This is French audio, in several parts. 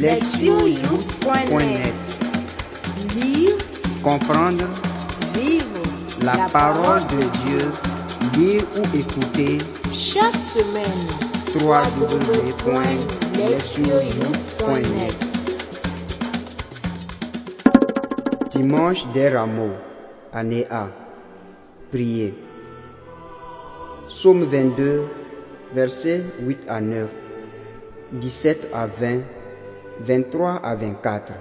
lectionyouth.net Lire, Comprendre. Vivre. La parole de Dieu, lire ou écouter. Chaque semaine. www.lectionyouth.net Dimanche des rameaux, année A. Prier. Psaume 22, versets 8 à 9, 17 à 20, 23 à 24.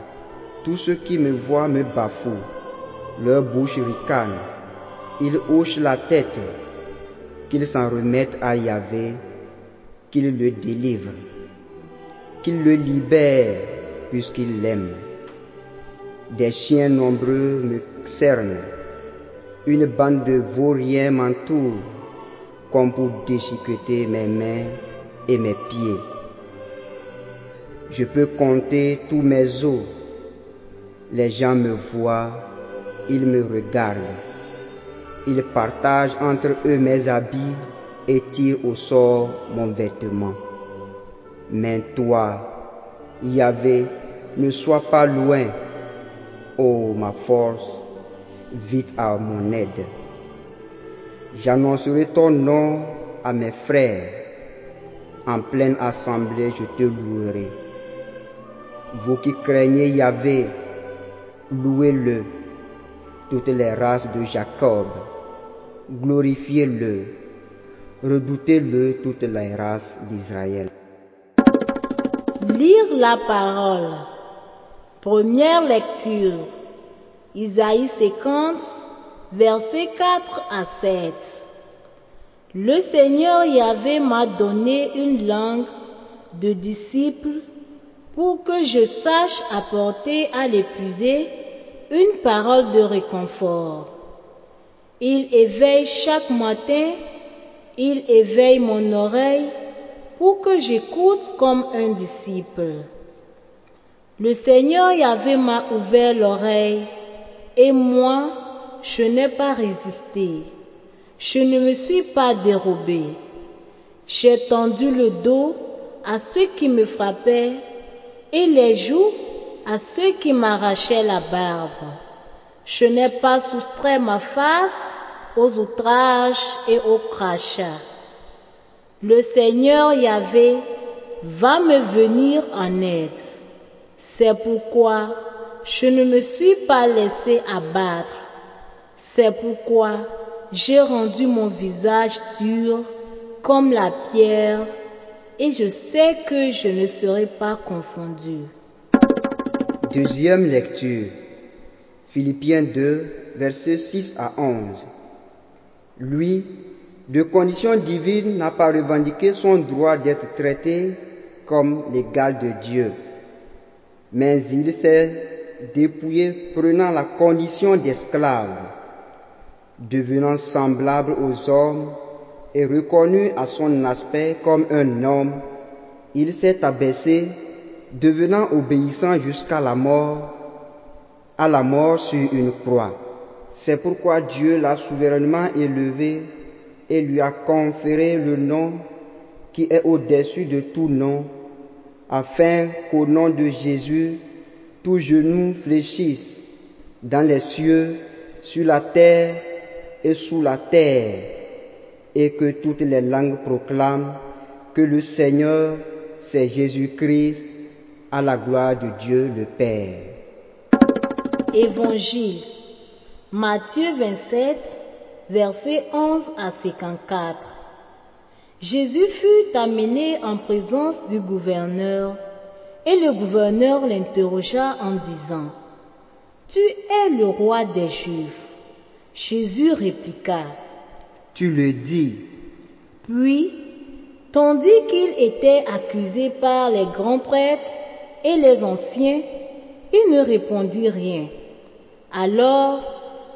Tous ceux qui me voient me bafouent, leur bouche ricane, ils hochent la tête, qu'ils s'en remettent à Yahvé, qu'il le délivre, qu'il le libère, puisqu'il l'aime. Des chiens nombreux me cernent, une bande de vauriens m'entoure, comme pour déchiqueter mes mains et mes pieds. Je peux compter tous mes os. Les gens me voient, ils me regardent. Ils partagent entre eux mes habits et tirent au sort mon vêtement. Mais toi, Yahvé, ne sois pas loin. Ô ma force, vite à mon aide. J'annoncerai ton nom à mes frères. En pleine assemblée, je te louerai. Vous qui craignez Yahvé, louez-le. Toutes les races de Jacob, glorifiez-le. Redoutez-le toutes les races d'Israël. Lire la parole. Première lecture. Isaïe 50, versets 4 à 7. Le Seigneur Yahvé m'a donné une langue de disciple pour que je sache apporter à l'épuisé une parole de réconfort. Il éveille chaque matin, il éveille mon oreille pour que j'écoute comme un disciple. Le Seigneur Yahvé m'a ouvert l'oreille et moi, je n'ai pas résisté. Je ne me suis pas dérobé. J'ai tendu le dos à ceux qui me frappaient et les joues à ceux qui m'arrachaient la barbe. Je n'ai pas soustrait ma face aux outrages et aux crachats. Le Seigneur Yahvé va me venir en aide. C'est pourquoi je ne me suis pas laissé abattre. C'est pourquoi j'ai rendu mon visage dur comme la pierre et je sais que je ne serai pas confondu. Deuxième lecture. Philippiens 2, versets 6 à 11. Lui, de condition divine, n'a pas revendiqué son droit d'être traité comme l'égal de Dieu. Mais il s'est dépouillé prenant la condition d'esclave, devenant semblable aux hommes et reconnu à son aspect comme un homme, il s'est abaissé, devenant obéissant jusqu'à la mort, à la mort sur une croix. C'est pourquoi Dieu l'a souverainement élevé et lui a conféré le nom qui est au-dessus de tout nom, afin qu'au nom de Jésus, tout genou fléchisse dans les cieux, sur la terre et sous la terre, et que toutes les langues proclament que le Seigneur, c'est Jésus-Christ, à la gloire de Dieu le Père. Évangile. Matthieu 27, versets 11 à 54. Jésus fut amené en présence du gouverneur et le gouverneur l'interrogea en disant, Tu es le roi des Juifs. Jésus répliqua, Tu le dis. Puis, tandis qu'il était accusé par les grands prêtres et les anciens, il ne répondit rien. Alors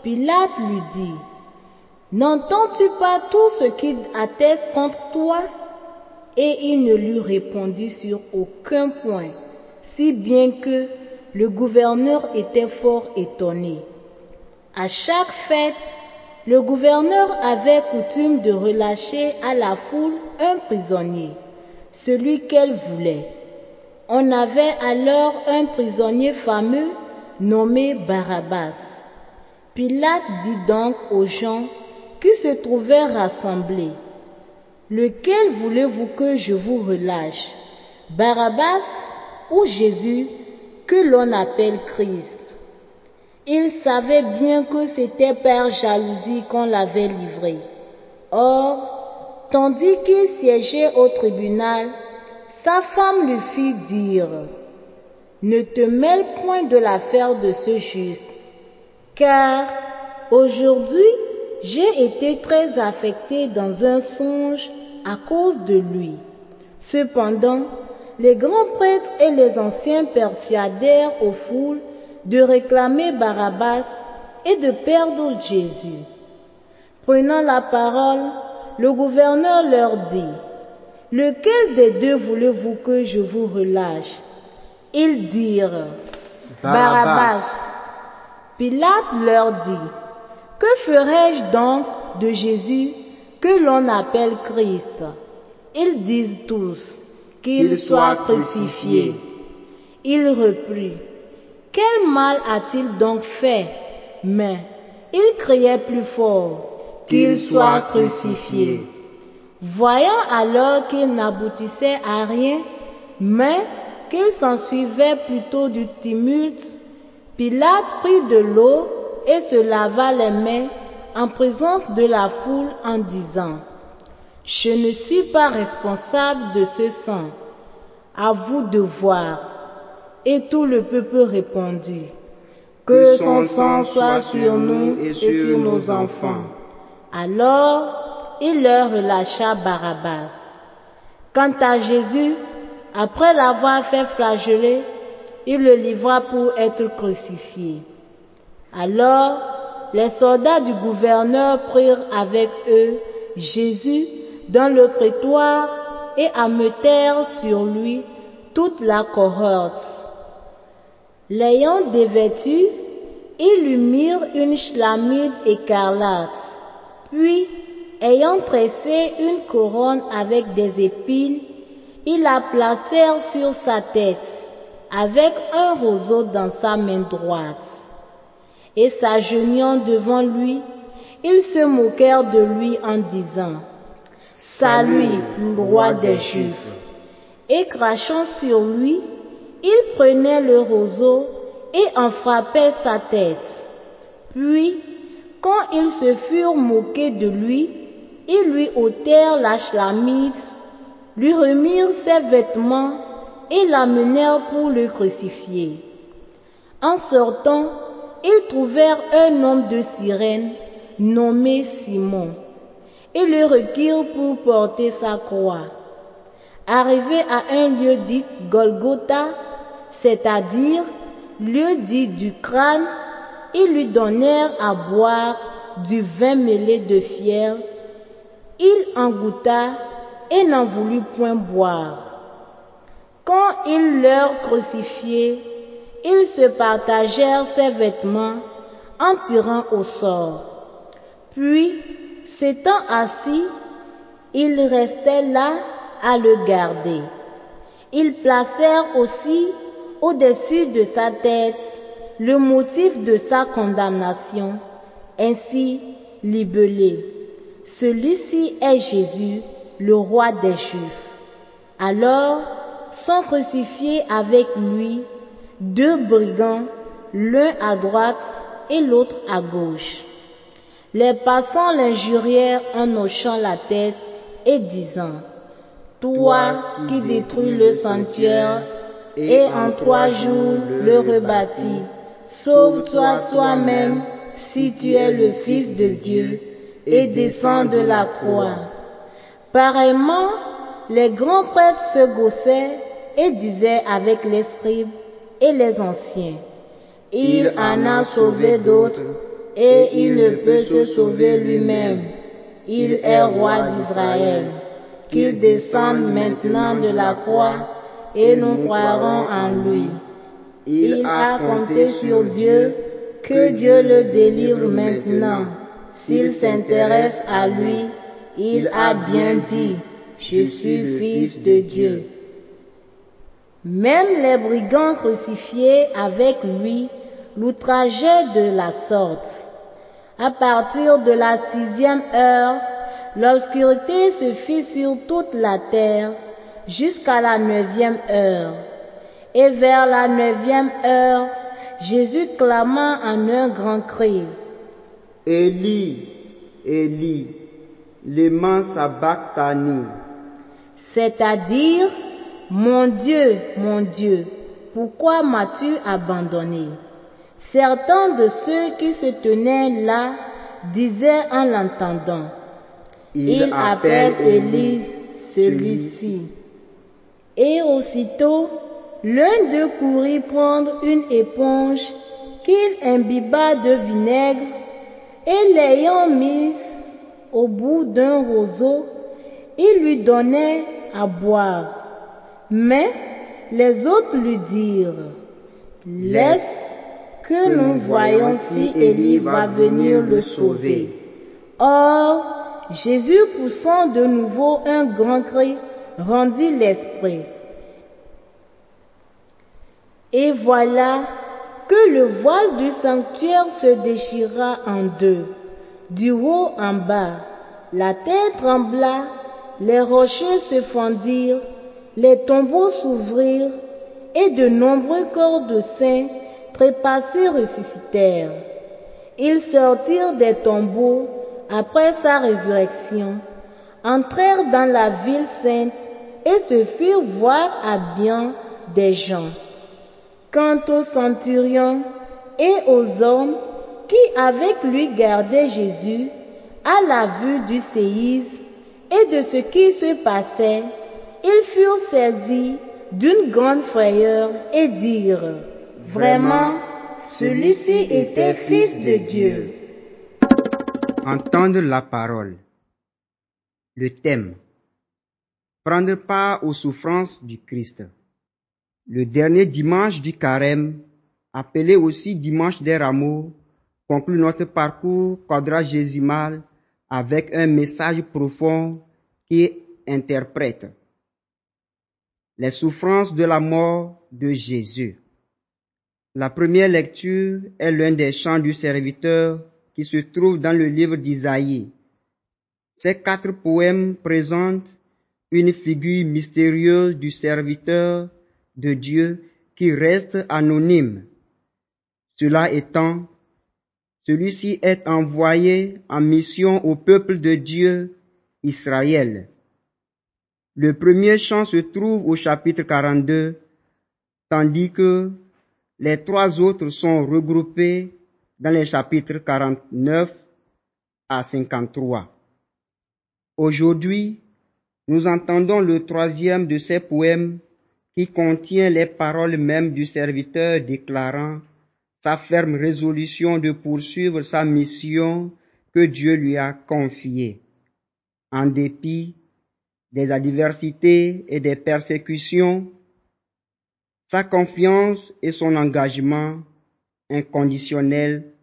Pilate lui dit, N'entends-tu pas tout ce qui atteste contre toi? Et il ne lui répondit sur aucun point, si bien que le gouverneur était fort étonné. À chaque fête, le gouverneur avait coutume de relâcher à la foule un prisonnier, celui qu'elle voulait. On avait alors un prisonnier fameux nommé Barabbas. Pilate dit donc aux gens qui se trouvaient rassemblés, Lequel voulez-vous que je vous relâche Barabbas ou Jésus que l'on appelle Christ? Il savait bien que c'était par jalousie qu'on l'avait livré. Or, tandis qu'il siégeait au tribunal, sa femme lui fit dire, Ne te mêle point de l'affaire de ce juste, car aujourd'hui j'ai été très affecté dans un songe à cause de lui. Cependant, les grands prêtres et les anciens persuadèrent aux foules de réclamer Barabbas et de perdre Jésus. Prenant la parole, le gouverneur leur dit, Lequel des deux voulez-vous que je vous relâche? Ils dirent, Barabbas. Pilate leur dit, Que ferai-je donc de Jésus que l'on appelle Christ? Ils disent tous, Qu'il soit crucifié. Il reprit, Quel mal a-t-il donc fait? Mais il criait plus fort, Qu'il soit crucifié. Voyant alors qu'il n'aboutissait à rien, mais qu'il s'ensuivait plutôt du tumulte, Pilate prit de l'eau et se lava les mains en présence de la foule en disant, Je ne suis pas responsable de ce sang, à vous de voir. Et tout le peuple répondit, Que son sang soit sur nous et sur nos enfants. Alors il leur relâcha Barabbas. Quant à Jésus, après l'avoir fait flageller, il le livra pour être crucifié. Alors les soldats du gouverneur prirent avec eux Jésus dans le prétoire et ameutèrent sur lui toute la cohorte. L'ayant dévêtu, ils lui mirent une chlamide écarlate, puis, ayant tressé une couronne avec des épines, ils la placèrent sur sa tête, avec un roseau dans sa main droite et s'agenouillant devant lui, ils se moquèrent de lui en disant, Salut, roi des Juifs. Et crachant sur lui, ils prenaient le roseau et en frappaient sa tête. Puis, quand ils se furent moqués de lui, ils lui ôtèrent la chlamide, lui remirent ses vêtements et l'amenèrent pour le crucifier. En sortant, ils trouvèrent un homme de sirène nommé Simon et le requirent pour porter sa croix. Arrivé à un lieu dit Golgotha, c'est-à-dire lieu dit du crâne, ils lui donnèrent à boire du vin mêlé de fiel. Il en goûta et n'en voulut point boire. Quand ils l'eurent crucifié, ils se partagèrent ses vêtements en tirant au sort. Puis, s'étant assis, ils restaient là à le garder. Ils placèrent aussi au-dessus de sa tête le motif de sa condamnation, ainsi libellé. Celui-ci est Jésus, le roi des Juifs. Alors sont crucifiés avec lui deux brigands, l'un à droite et l'autre à gauche. Les passants l'injurièrent en hochant la tête et disant, Toi qui détruis le sanctuaire et en trois jours le rebâtis, sauve-toi toi-même si tu es le Fils de Dieu et descends de la croix. Pareillement, les grands prêtres se gaussaient et disaient avec les scribes, et les anciens. Il en a sauvé d'autres et il ne peut se sauver lui-même. Il est roi d'Israël. Qu'il descende maintenant de la croix et nous croirons en lui. Il a compté sur Dieu, que Dieu le délivre maintenant. S'il s'intéresse à lui, il a bien dit, je suis fils de Dieu. Même les brigands crucifiés avec lui l'outrageaient de la sorte. À partir de la sixième heure, l'obscurité se fit sur toute la terre jusqu'à la neuvième heure. Et vers la neuvième heure, Jésus clama en un grand cri. Élie, Élie, lema sabachthani. C'est-à-dire, mon Dieu, mon Dieu, pourquoi m'as-tu abandonné? Certains de ceux qui se tenaient là disaient en l'entendant, il, appelle Élie celui-ci. Et aussitôt, l'un d'eux courut prendre une éponge qu'il imbiba de vinaigre et l'ayant mise au bout d'un roseau, il lui donnait à boire. Mais les autres lui dirent, laisse que nous voyons si Élie va venir le sauver. Or, Jésus poussant de nouveau un grand cri, rendit l'esprit. Et voilà que le voile du sanctuaire se déchira en deux, du haut en bas. La terre trembla, les rochers se fendirent, les tombeaux s'ouvrirent, et de nombreux corps de saints trépassés ressuscitèrent. Ils sortirent des tombeaux après sa résurrection, entrèrent dans la ville sainte et se firent voir à bien des gens. Quant au centurion et aux hommes qui avec lui gardaient Jésus, à la vue du séisme et de ce qui se passait, ils furent saisis d'une grande frayeur et dirent, Vraiment, celui-ci était fils de Dieu. Entendre la parole. Le thème. Prendre part aux souffrances du Christ. Le dernier dimanche du carême, appelé aussi dimanche des rameaux, conclut notre parcours quadragésimal avec un message profond qui interprète les souffrances de la mort de Jésus. La première lecture est l'un des chants du serviteur qui se trouve dans le livre d'Isaïe. Ces quatre poèmes présentent une figure mystérieuse du serviteur de Dieu qui reste anonyme. Cela étant, celui-ci est envoyé en mission au peuple de Dieu, Israël. Le premier chant se trouve au chapitre 42, tandis que les trois autres sont regroupés dans les chapitres 49 à 53. Aujourd'hui, nous entendons le troisième de ces poèmes qui contient les paroles mêmes du serviteur déclarant sa ferme résolution de poursuivre sa mission que Dieu lui a confiée, en dépit des adversités et des persécutions, sa confiance et son engagement inconditionnel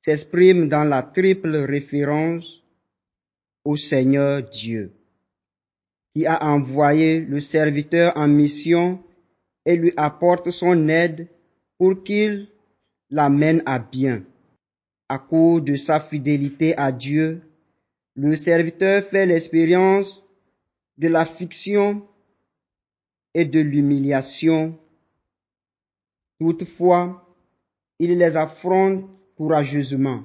s'expriment dans la triple référence au Seigneur Dieu, qui a envoyé le serviteur en mission et lui apporte son aide pour qu'il l'amène à bien. À cause de sa fidélité à Dieu, le serviteur fait l'expérience de la fiction et de l'humiliation. Toutefois, il les affronte courageusement.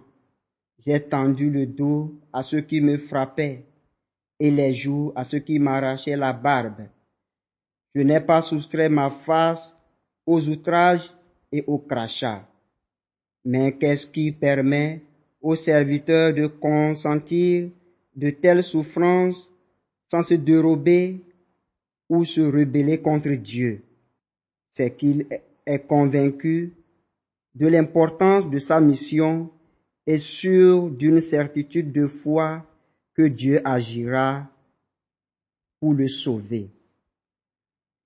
J'ai tendu le dos à ceux qui me frappaient et les joues à ceux qui m'arrachaient la barbe. Je n'ai pas soustrait ma face aux outrages et aux crachats. Mais qu'est-ce qui permet aux serviteurs de consentir de telles souffrances sans se dérober ou se rebeller contre Dieu? C'est qu'il est convaincu de l'importance de sa mission et sûr d'une certitude de foi que Dieu agira pour le sauver.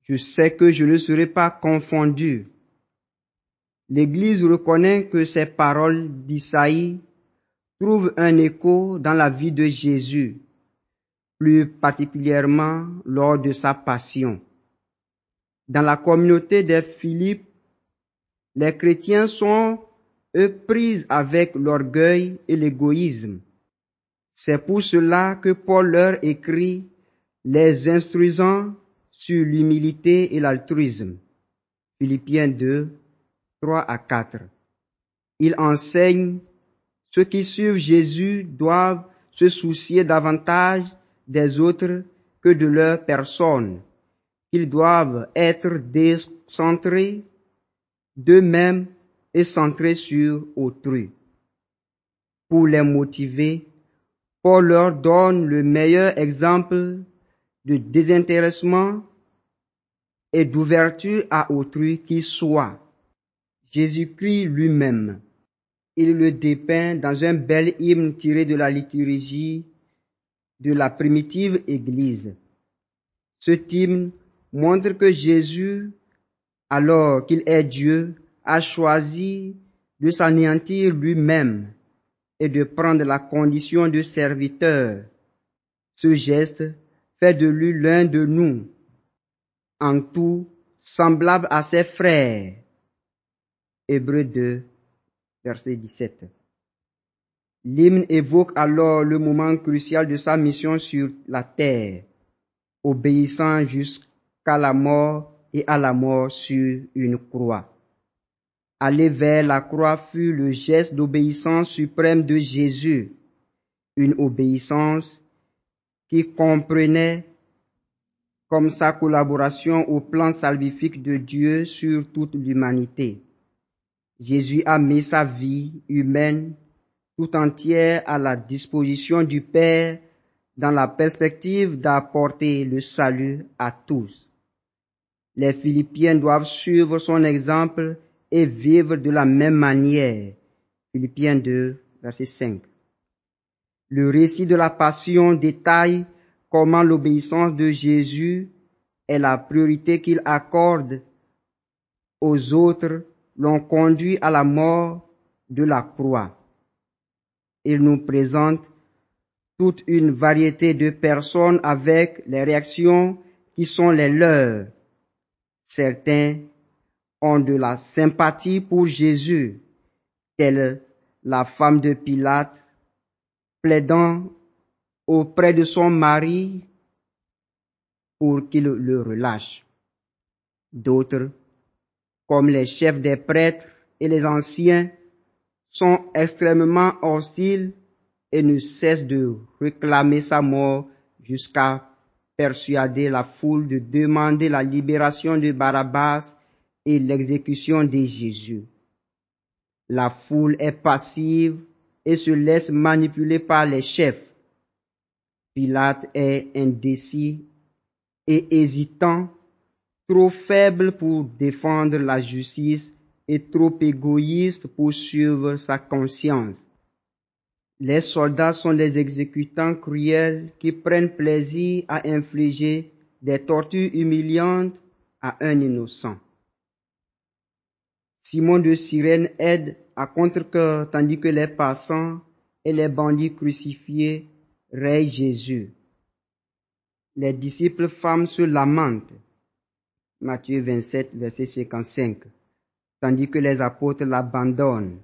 Je sais que je ne serai pas confondu L'Église reconnaît que ces paroles d'Isaïe trouvent un écho dans la vie de Jésus, plus particulièrement lors de sa passion. Dans la communauté des Philippes, les chrétiens sont, eux, pris avec l'orgueil et l'égoïsme. C'est pour cela que Paul leur écrit les instruisant sur l'humilité et l'altruisme. Philippiens 2, 3 à 4. Il enseigne ceux qui suivent Jésus doivent se soucier davantage des autres que de leur personne. Ils doivent être décentrés d'eux-mêmes et centrés sur autrui. Pour les motiver, Paul leur donne le meilleur exemple de désintéressement et d'ouverture à autrui qui soit. Jésus-Christ lui-même. Il le dépeint dans un bel hymne tiré de la liturgie de la primitive Église. Ce hymne montre que Jésus, alors qu'il est Dieu, a choisi de s'anéantir lui-même et de prendre la condition de serviteur. Ce geste fait de lui l'un de nous, en tout semblable à ses frères. Hébreu 2, verset 17. L'hymne évoque alors le moment crucial de sa mission sur la terre, obéissant jusqu'à la mort et à la mort sur une croix. Aller vers la croix fut le geste d'obéissance suprême de Jésus, une obéissance qui comprenait comme sa collaboration au plan salvifique de Dieu sur toute l'humanité. Jésus a mis sa vie humaine tout entière à la disposition du Père dans la perspective d'apporter le salut à tous. Les Philippiens doivent suivre son exemple et vivre de la même manière. Philippiens 2, verset 5. Le récit de la passion détaille comment l'obéissance de Jésus est la priorité qu'il accorde aux autres l'ont conduit à la mort de la croix il nous présente toute une variété de personnes avec les réactions qui sont les leurs. Certains de la sympathie pour Jésus, telle la femme de Pilate, plaidant auprès de son mari pour qu'il le relâche. D'autres, comme les chefs des prêtres et les anciens, sont extrêmement hostiles et ne cessent de réclamer sa mort jusqu'à persuader la foule de demander la libération de Barabbas et l'exécution de Jésus. La foule est passive et se laisse manipuler par les chefs. Pilate est indécis et hésitant, trop faible pour défendre la justice et trop égoïste pour suivre sa conscience. Les soldats sont des exécutants cruels qui prennent plaisir à infliger des tortures humiliantes à un innocent. Simon de Cyrène aide à contre-cœur tandis que les passants et les bandits crucifiés rayent Jésus. Les disciples femmes se lamentent. Matthieu 27, verset 55 tandis que les apôtres l'abandonnent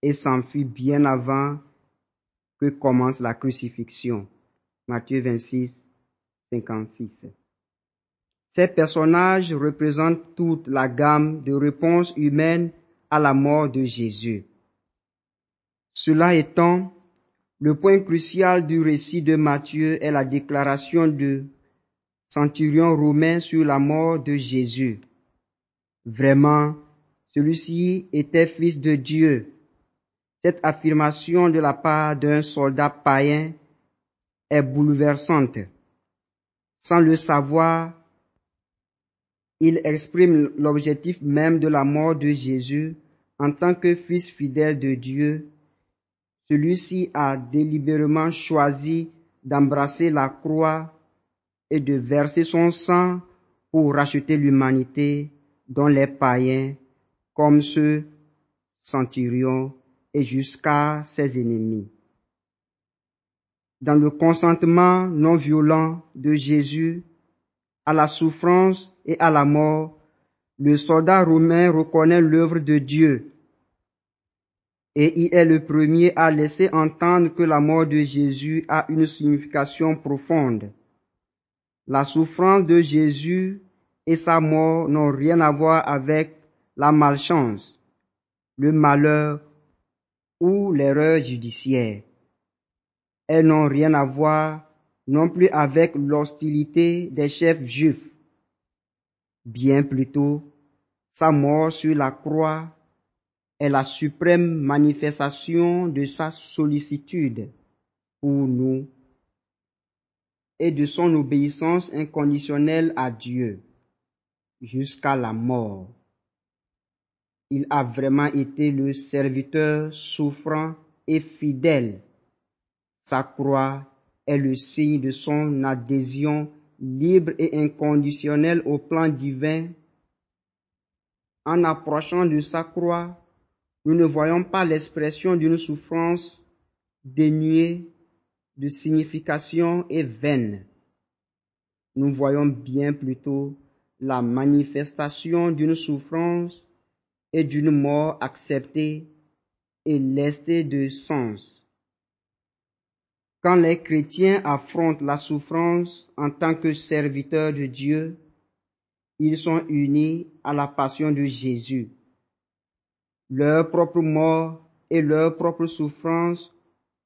et s'enfuient bien avant que commence la crucifixion. Matthieu 26, 56. Ces personnages représentent toute la gamme de réponses humaines à la mort de Jésus. Cela étant, le point crucial du récit de Matthieu est la déclaration du centurion romain sur la mort de Jésus. Vraiment, celui-ci était fils de Dieu. Cette affirmation de la part d'un soldat païen est bouleversante. Sans le savoir, il exprime l'objectif même de la mort de Jésus en tant que fils fidèle de Dieu. Celui-ci a délibérément choisi d'embrasser la croix et de verser son sang pour racheter l'humanité dont les païens comme ce centurion et jusqu'à ses ennemis. Dans le consentement non violent de Jésus à la souffrance et à la mort, le soldat romain reconnaît l'œuvre de Dieu. Et il est le premier à laisser entendre que la mort de Jésus a une signification profonde. La souffrance de Jésus et sa mort n'ont rien à voir avec la malchance, le malheur ou l'erreur judiciaire. Elles n'ont rien à voir non plus avec l'hostilité des chefs juifs. Bien plutôt, sa mort sur la croix est la suprême manifestation de sa sollicitude pour nous et de son obéissance inconditionnelle à Dieu jusqu'à la mort. Il a vraiment été le serviteur souffrant et fidèle. Sa croix est le signe de son adhésion libre et inconditionnelle au plan divin. En approchant de sa croix, nous ne voyons pas l'expression d'une souffrance dénuée de signification et vaine. Nous voyons bien plutôt la manifestation d'une souffrance et d'une mort acceptée et lestée de sens. Quand les chrétiens affrontent la souffrance en tant que serviteurs de Dieu, ils sont unis à la passion de Jésus. Leur propre mort et leur propre souffrance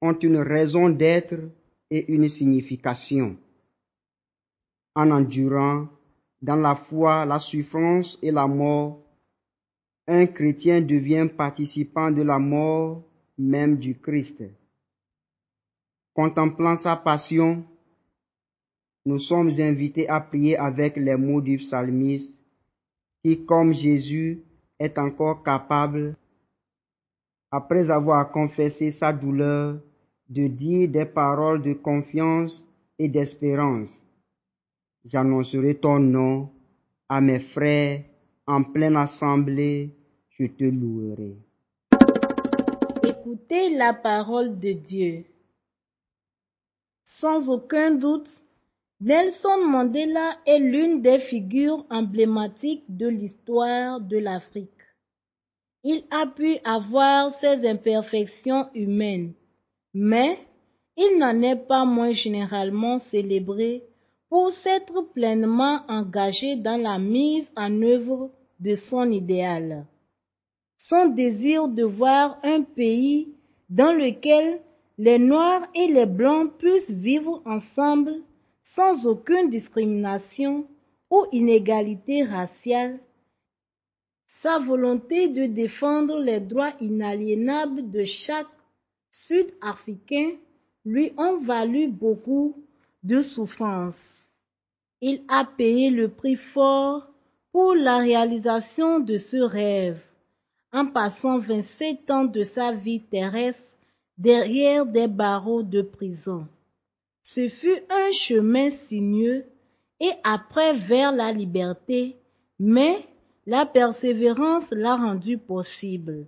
ont une raison d'être et une signification. En endurant dans la foi la souffrance et la mort, un chrétien devient participant de la mort même du Christ. Contemplant sa passion, nous sommes invités à prier avec les mots du psalmiste qui, comme Jésus, est encore capable, après avoir confessé sa douleur, de dire des paroles de confiance et d'espérance. J'annoncerai ton nom à mes frères en pleine assemblée, je te louerai. Écoutez la parole de Dieu. Sans aucun doute, Nelson Mandela est l'une des figures emblématiques de l'histoire de l'Afrique. Il a pu avoir ses imperfections humaines, mais il n'en est pas moins généralement célébré pour s'être pleinement engagé dans la mise en œuvre de son idéal. Son désir de voir un pays dans lequel les Noirs et les Blancs puissent vivre ensemble sans aucune discrimination ou inégalité raciale. Sa volonté de défendre les droits inaliénables de chaque Sud-Africain lui ont valu beaucoup de souffrances. Il a payé le prix fort pour la réalisation de ce rêve, en passant 27 ans de sa vie terrestre derrière des barreaux de prison. Ce fut un chemin sinueux et après vers la liberté, mais la persévérance l'a rendu possible.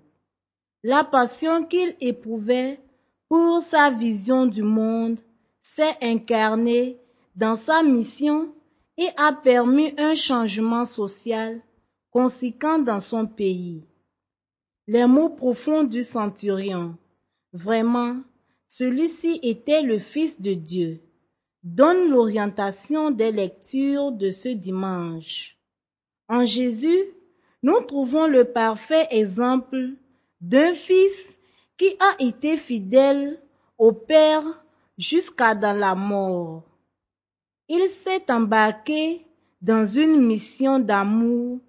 La passion qu'il éprouvait pour sa vision du monde s'est incarnée dans sa mission et a permis un changement social conséquent dans son pays. Les mots profonds du centurion Vraiment, celui-ci était le Fils de Dieu. Donne l'orientation des lectures de ce dimanche. En Jésus, nous trouvons le parfait exemple d'un Fils qui a été fidèle au Père jusqu'à dans la mort. Il s'est embarqué dans une mission d'amour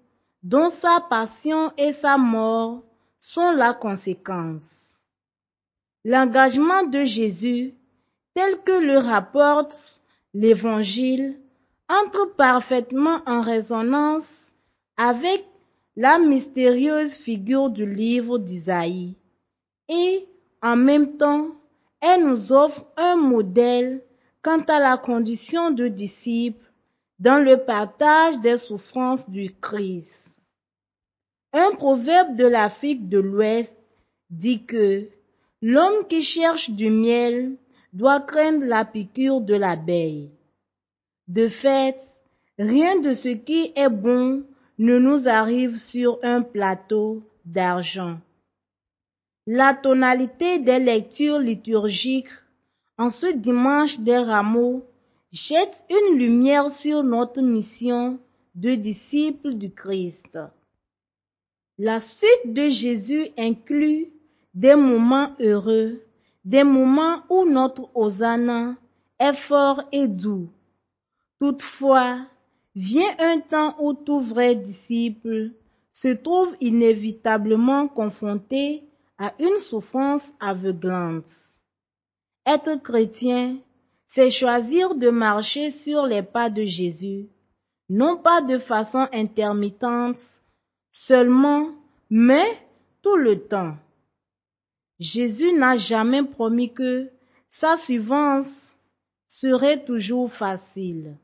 dont sa passion et sa mort sont la conséquence. L'engagement de Jésus, tel que le rapporte l'Évangile, entre parfaitement en résonance avec la mystérieuse figure du livre d'Isaïe et en même temps, elle nous offre un modèle quant à la condition de disciple dans le partage des souffrances du Christ. Un proverbe de l'Afrique de l'Ouest dit que L'homme qui cherche du miel doit craindre la piqûre de l'abeille. De fait, Rien de ce qui est bon ne nous arrive sur un plateau d'argent. La tonalité des lectures liturgiques en ce dimanche des rameaux jette une lumière sur notre mission de disciples du Christ. La suite de Jésus inclut des moments heureux, des moments où notre hosanna est fort et doux. Toutefois, vient un temps où tout vrai disciple se trouve inévitablement confronté à une souffrance aveuglante. Être chrétien, c'est choisir de marcher sur les pas de Jésus, non pas de façon intermittente seulement, mais tout le temps. Jésus n'a jamais promis que sa suivance serait toujours facile.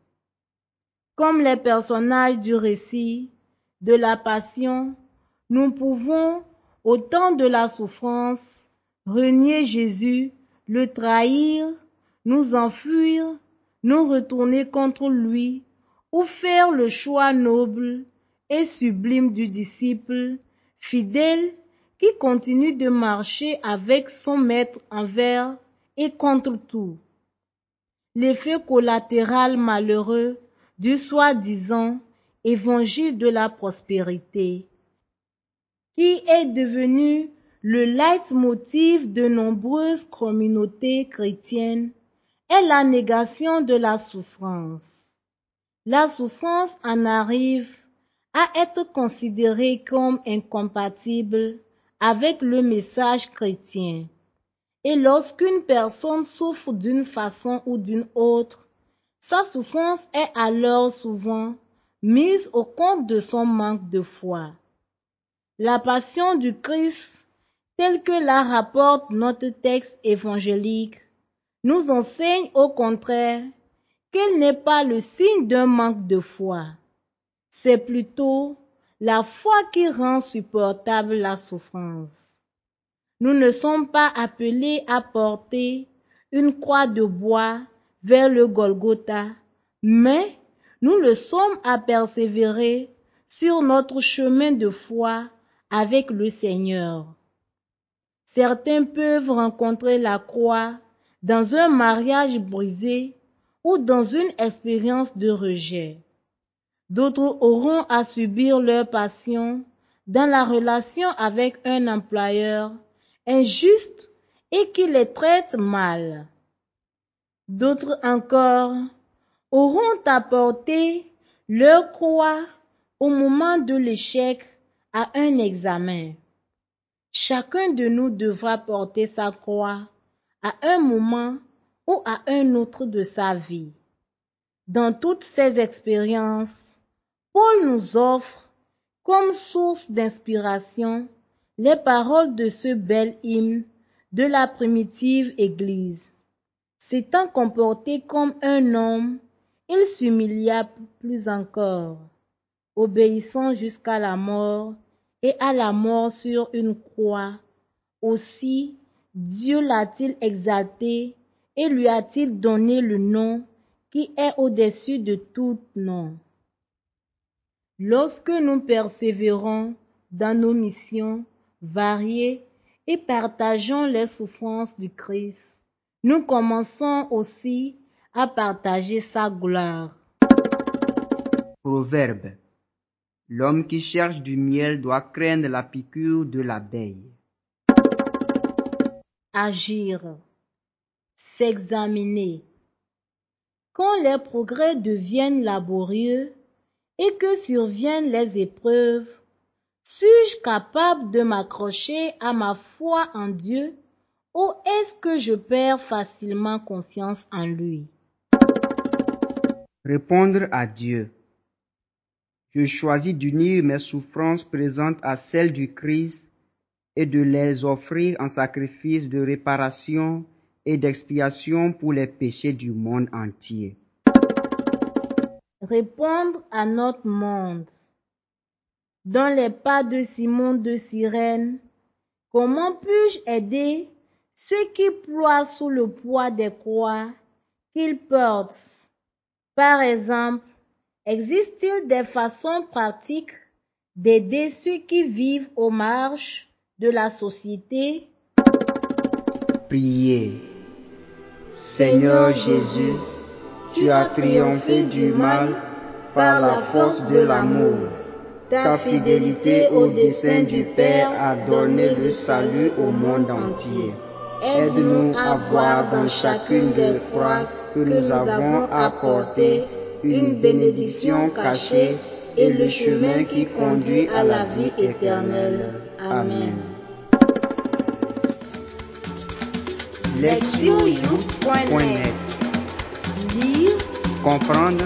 Comme les personnages du récit de la Passion, nous pouvons, au temps de la souffrance, renier Jésus, le trahir, nous enfuir, nous retourner contre lui, ou faire le choix noble et sublime du disciple fidèle qui continue de marcher avec son maître envers et contre tout. L'effet collatéral malheureux du soi-disant évangile de la prospérité, qui est devenu le leitmotiv de nombreuses communautés chrétiennes, est la négation de la souffrance. La souffrance en arrive à être considérée comme incompatible avec le message chrétien. Et lorsqu'une personne souffre d'une façon ou d'une autre, sa souffrance est alors souvent mise au compte de son manque de foi. La passion du Christ, telle que la rapporte notre texte évangélique, nous enseigne au contraire qu'elle n'est pas le signe d'un manque de foi. C'est plutôt la foi qui rend supportable la souffrance. Nous ne sommes pas appelés à porter une croix de bois vers le Golgotha, mais nous le sommes à persévérer sur notre chemin de foi avec le Seigneur. Certains peuvent rencontrer la croix dans un mariage brisé ou dans une expérience de rejet. D'autres auront à subir leur passion dans la relation avec un employeur injuste et qui les traite mal. D'autres encore auront à porter leur croix au moment de l'échec à un examen. Chacun de nous devra porter sa croix à un moment ou à un autre de sa vie. Dans toutes ces expériences, Paul nous offre comme source d'inspiration les paroles de ce bel hymne de la primitive Église. S'étant comporté comme un homme, il s'humilia plus encore, obéissant jusqu'à la mort et à la mort sur une croix. Aussi, Dieu l'a-t-il exalté et lui a-t-il donné le nom qui est au-dessus de tout nom. Lorsque nous persévérons dans nos missions variées et partageons les souffrances du Christ, nous commençons aussi à partager sa gloire. Proverbe. L'homme qui cherche du miel doit craindre la piqûre de l'abeille. Agir. S'examiner. Quand les progrès deviennent laborieux et que surviennent les épreuves, suis-je capable de m'accrocher à ma foi en Dieu ou est-ce que je perds facilement confiance en lui? Répondre à Dieu. Je choisis d'unir mes souffrances présentes à celles du Christ et de les offrir en sacrifice de réparation et d'expiation pour les péchés du monde entier. Répondre à notre monde. Dans les pas de Simon de Cyrène, comment puis-je aider ceux qui ploient sous le poids des croix qu'ils portent? Par exemple, Existe-t-il des façons pratiques d'aider ceux qui vivent aux marges de la société? Priez. Seigneur Jésus, tu as triomphé du mal par la force de l'amour. Ta fidélité au dessein du Père a donné le salut au monde entier. Aide-nous à voir dans chacune des croix que nous avons apportées une bénédiction cachée et le chemin qui conduit à la vie éternelle. Amen. LectionYouth.net Comprendre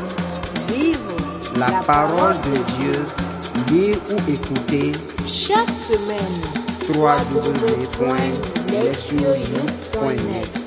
vivre la parole de Dieu, lire ou écouter chaque semaine. www.lectionyouth.net